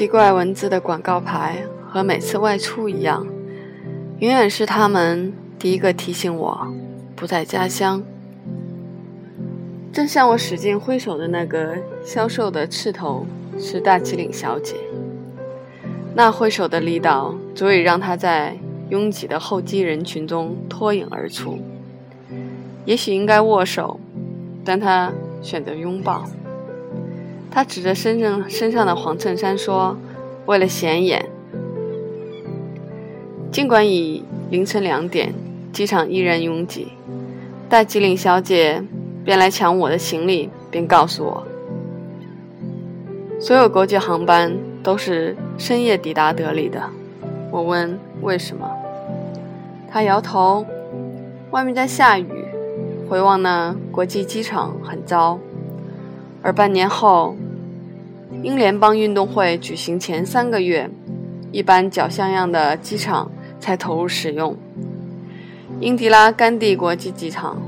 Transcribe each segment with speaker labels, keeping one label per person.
Speaker 1: 奇怪文字的广告牌和每次外出一样，永远是他们第一个提醒我不在家乡。正向我使劲挥手的那个消瘦的赤头是大吉岭小姐，那挥手的力道足以让她在拥挤的候机人群中脱颖而出。也许应该握手，但她选择拥抱。他指着身上身上的黄衬衫说：“为了显眼。”尽管已凌晨两点，机场依然拥挤。大吉岭小姐便来抢我的行李，并告诉我，所有国际航班都是深夜抵达德里的。我问为什么，他摇头：“外面在下雨，回望那国际机场很糟。”而半年后，英联邦运动会举行前三个月，一般较像样的机场才投入使用——英迪拉·甘地国际机场。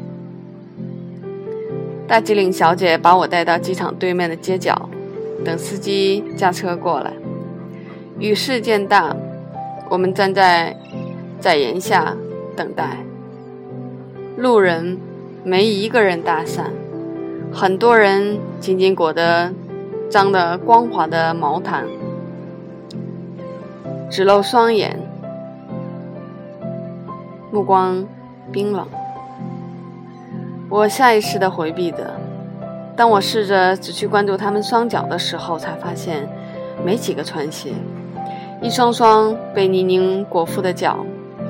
Speaker 1: 大吉岭小姐把我带到机场对面的街角，等司机驾车过来。雨势渐大，我们站在在檐下等待。路人没一个人搭讪。很多人紧紧裹着脏的光滑的毛毯，只露双眼，目光冰冷。我下意识的回避着。当我试着只去关注他们双脚的时候，才发现没几个穿鞋，一双双被泥泞裹覆的脚，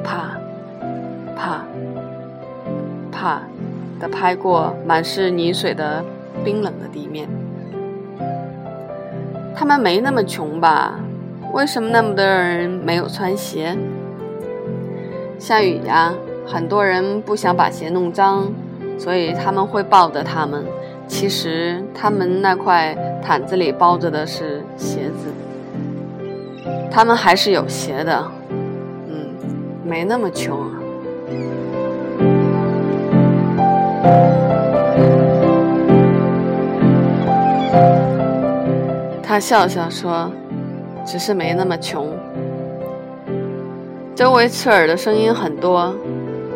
Speaker 1: 啪，啪，啪。的拍过满是泥水的冰冷的地面，他们没那么穷吧？为什么那么多人没有穿鞋？下雨呀，很多人不想把鞋弄脏，所以他们会抱着他们。其实他们那块毯子里包着的是鞋子，他们还是有鞋的。嗯，没那么穷他笑笑说：“只是没那么穷。”周围刺耳的声音很多，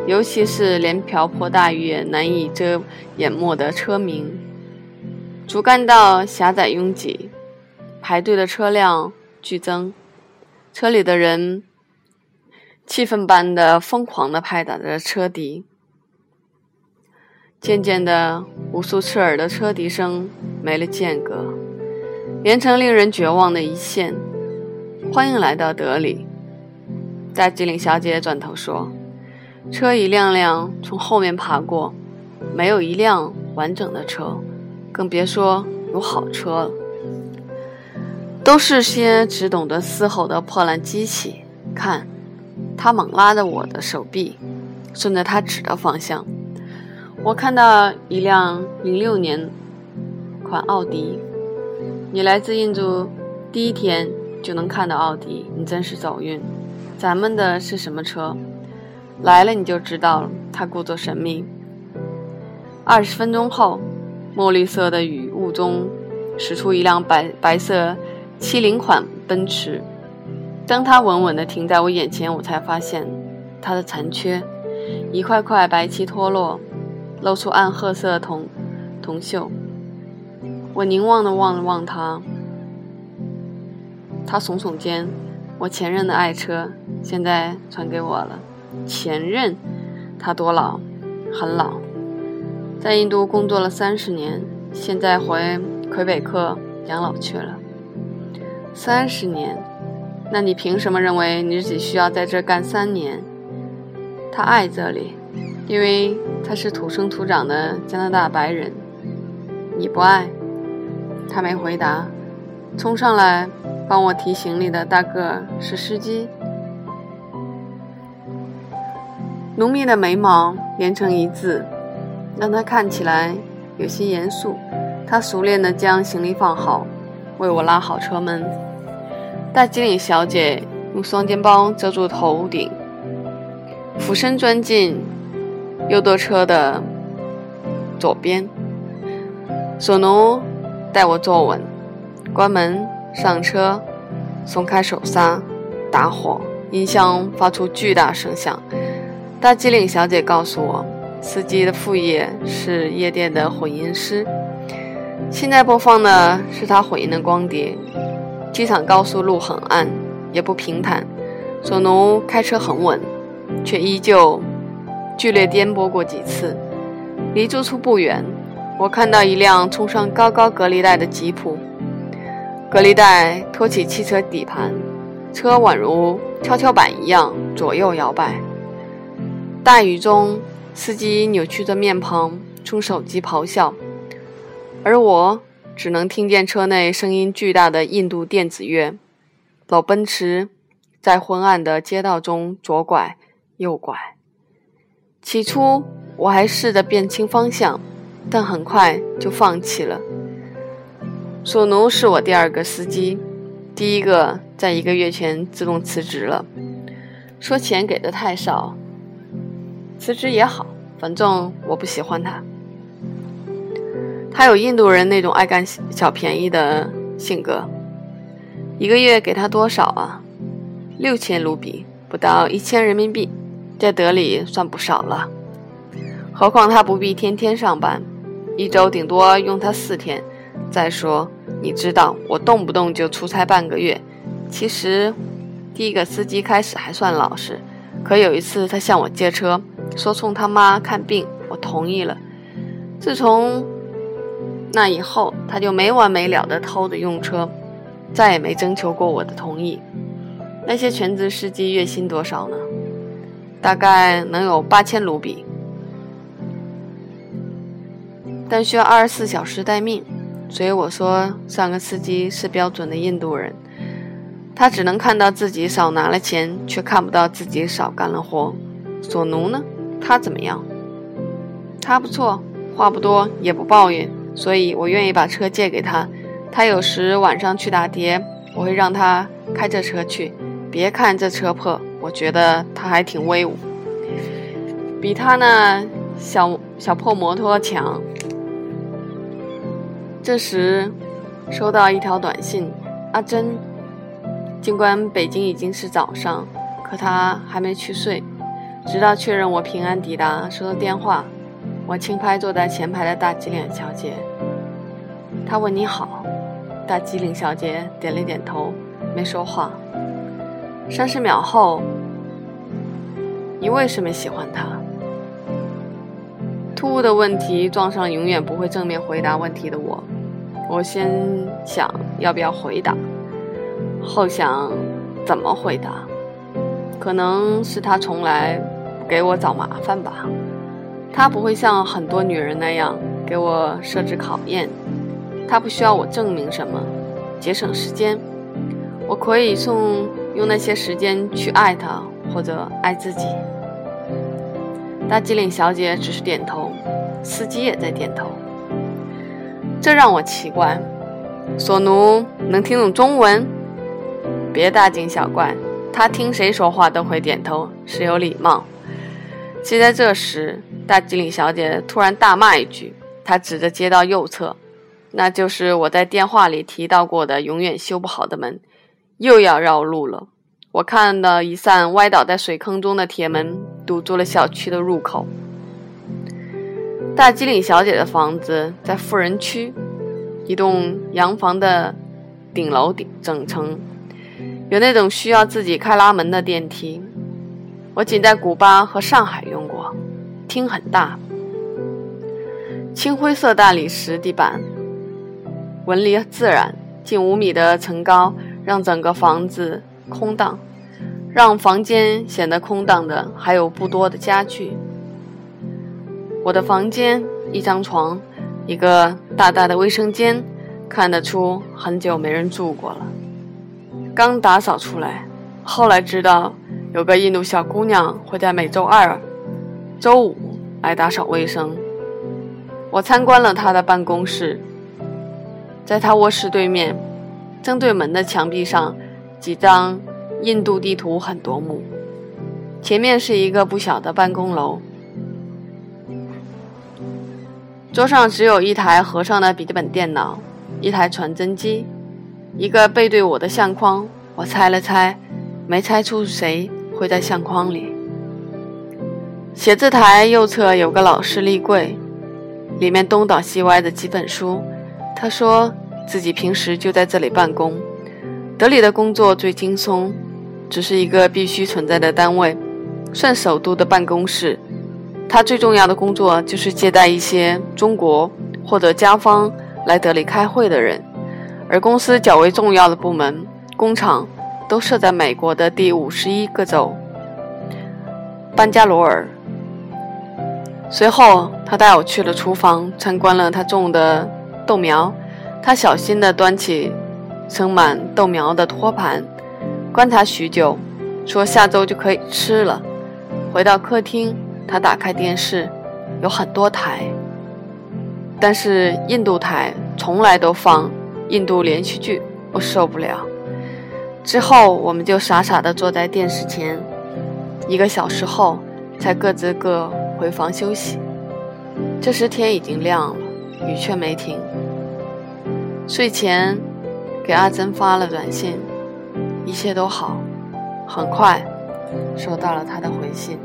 Speaker 1: 尤其是连瓢泼大雨也难以遮掩没的车鸣。主干道狭窄拥挤，排队的车辆剧增，车里的人气氛般的疯狂地拍打着车笛。渐渐的，无数刺耳的车笛声没了间隔。连成令人绝望的一线。欢迎来到德里，大吉岭小姐转头说：“车一辆辆从后面爬过，没有一辆完整的车，更别说有好车了。都是些只懂得嘶吼的破烂机器。看，他猛拉着我的手臂，顺着他指的方向，我看到一辆零六年款奥迪。”你来自印度，第一天就能看到奥迪，你真是走运。咱们的是什么车？来了你就知道了。他故作神秘。二十分钟后，墨绿色的雨雾中驶出一辆白白色七零款奔驰。当它稳稳地停在我眼前，我才发现它的残缺，一块块白漆脱落，露出暗褐色铜铜锈。我凝望的望了望他，他耸耸肩。我前任的爱车现在传给我了。前任，他多老？很老，在印度工作了三十年，现在回魁北克养老去了。三十年？那你凭什么认为你只需要在这干三年？他爱这里，因为他是土生土长的加拿大白人。你不爱？他没回答，冲上来帮我提行李的大个是司机。浓密的眉毛连成一字，让他看起来有些严肃。他熟练地将行李放好，为我拉好车门。大吉岭小姐用双肩包遮住头顶，俯身钻进右舵车的左边，索奴。带我坐稳，关门上车，松开手刹，打火，音箱发出巨大声响。大机灵小姐告诉我，司机的副业是夜店的混音师。现在播放的是他混音的光碟。机场高速路很暗，也不平坦。索奴开车很稳，却依旧剧烈颠簸过几次。离住处不远，我看到一辆冲上高高隔离带的吉普。隔离带托起汽车底盘，车宛如跷跷板一样左右摇摆。大雨中，司机扭曲着面庞冲手机咆哮，而我只能听见车内声音巨大的印度电子乐。老奔驰在昏暗的街道中左拐右拐。起初我还试着辨清方向，但很快就放弃了。索奴是我第二个司机，第一个在一个月前自动辞职了，说钱给的太少。辞职也好，反正我不喜欢他。他有印度人那种爱干小便宜的性格。一个月给他多少啊？六千卢比，不到一千人民币，在德里算不少了。何况他不必天天上班，一周顶多用他四天。再说。你知道我动不动就出差半个月。其实，第一个司机开始还算老实，可有一次他向我借车，说冲他妈看病，我同意了。自从那以后，他就没完没了的偷着用车，再也没征求过我的同意。那些全职司机月薪多少呢？大概能有八千卢比，但需要二十四小时待命。所以我说，上个司机是标准的印度人，他只能看到自己少拿了钱，却看不到自己少干了活。索奴呢？他怎么样？他不错，话不多，也不抱怨，所以我愿意把车借给他。他有时晚上去打碟，我会让他开着车去。别看这车破，我觉得他还挺威武，比他那小小破摩托强。这时，收到一条短信：“阿珍，尽管北京已经是早上，可他还没去睡，直到确认我平安抵达，收到电话。我轻拍坐在前排的大吉岭小姐，他问你好。大吉岭小姐点了点头，没说话。三十秒后，你为什么喜欢他？突兀的问题撞上永远不会正面回答问题的我。”我先想要不要回答，后想怎么回答。可能是他从来不给我找麻烦吧。他不会像很多女人那样给我设置考验。他不需要我证明什么，节省时间。我可以送用那些时间去爱他或者爱自己。大机灵小姐只是点头，司机也在点头。这让我奇怪，索奴能听懂中文？别大惊小怪，他听谁说话都会点头，是有礼貌。就在这时，大吉岭小姐突然大骂一句，她指着街道右侧，那就是我在电话里提到过的永远修不好的门，又要绕路了。我看到一扇歪倒在水坑中的铁门堵住了小区的入口。大吉岭小姐的房子在富人区，一栋洋房的顶楼顶整层，有那种需要自己开拉门的电梯。我仅在古巴和上海用过，厅很大，青灰色大理石地板，纹理自然，近五米的层高让整个房子空荡，让房间显得空荡的还有不多的家具。我的房间，一张床，一个大大的卫生间，看得出很久没人住过了，刚打扫出来。后来知道有个印度小姑娘会在每周二、周五来打扫卫生。我参观了她的办公室，在她卧室对面，正对门的墙壁上，几张印度地图很夺目。前面是一个不小的办公楼。桌上只有一台合上的笔记本电脑，一台传真机，一个背对我的相框，我猜了猜，没猜出谁会在相框里。写字台右侧有个老式立柜，里面东倒西歪的几本书。他说自己平时就在这里办公。德里的工作最轻松，只是一个必须存在的单位，算首都的办公室。他最重要的工作就是接待一些中国或者家方来德里开会的人，而公司较为重要的部门工厂都设在美国的第五十一个州班加罗尔。随后，他带我去了厨房，参观了他种的豆苗。他小心地端起盛满豆苗的托盘，观察许久，说下周就可以吃了。回到客厅，他打开电视，有很多台，但是印度台从来都放印度连续剧，我受不了。之后，我们就傻傻地坐在电视前，一个小时后才各自各。回房休息，这时天已经亮了，雨却没停。睡前给阿珍发了短信，一切都好。很快收到了他的回信。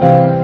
Speaker 1: Thank you.